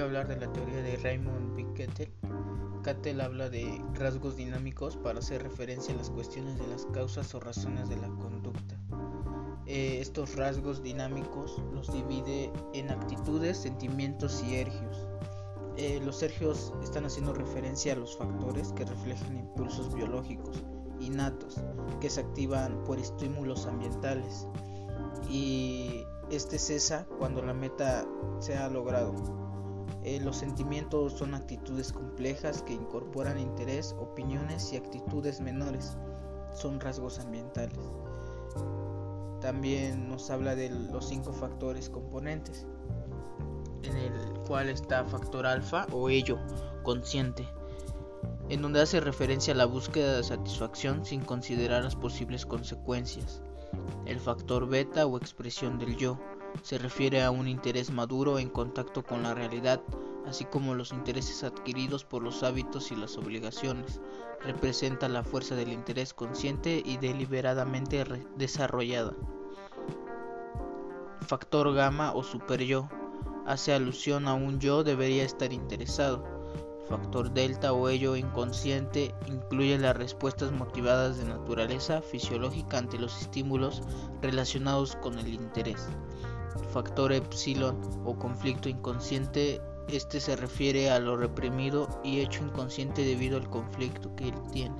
hablar de la teoría de Raymond Piquetel. Cattell habla de rasgos dinámicos para hacer referencia a las cuestiones de las causas o razones de la conducta. Eh, estos rasgos dinámicos los divide en actitudes, sentimientos y ergios. Eh, los ergios están haciendo referencia a los factores que reflejan impulsos biológicos innatos que se activan por estímulos ambientales y este cesa cuando la meta se ha logrado. Eh, los sentimientos son actitudes complejas que incorporan interés, opiniones y actitudes menores. Son rasgos ambientales. También nos habla de los cinco factores componentes, en el cual está factor alfa o ello, consciente, en donde hace referencia a la búsqueda de satisfacción sin considerar las posibles consecuencias. El factor beta o expresión del yo se refiere a un interés maduro en contacto con la realidad, así como los intereses adquiridos por los hábitos y las obligaciones. Representa la fuerza del interés consciente y deliberadamente desarrollada. Factor gamma o super yo hace alusión a un yo debería estar interesado Factor delta o ello inconsciente incluye las respuestas motivadas de naturaleza fisiológica ante los estímulos relacionados con el interés. Factor epsilon o conflicto inconsciente este se refiere a lo reprimido y hecho inconsciente debido al conflicto que él tiene.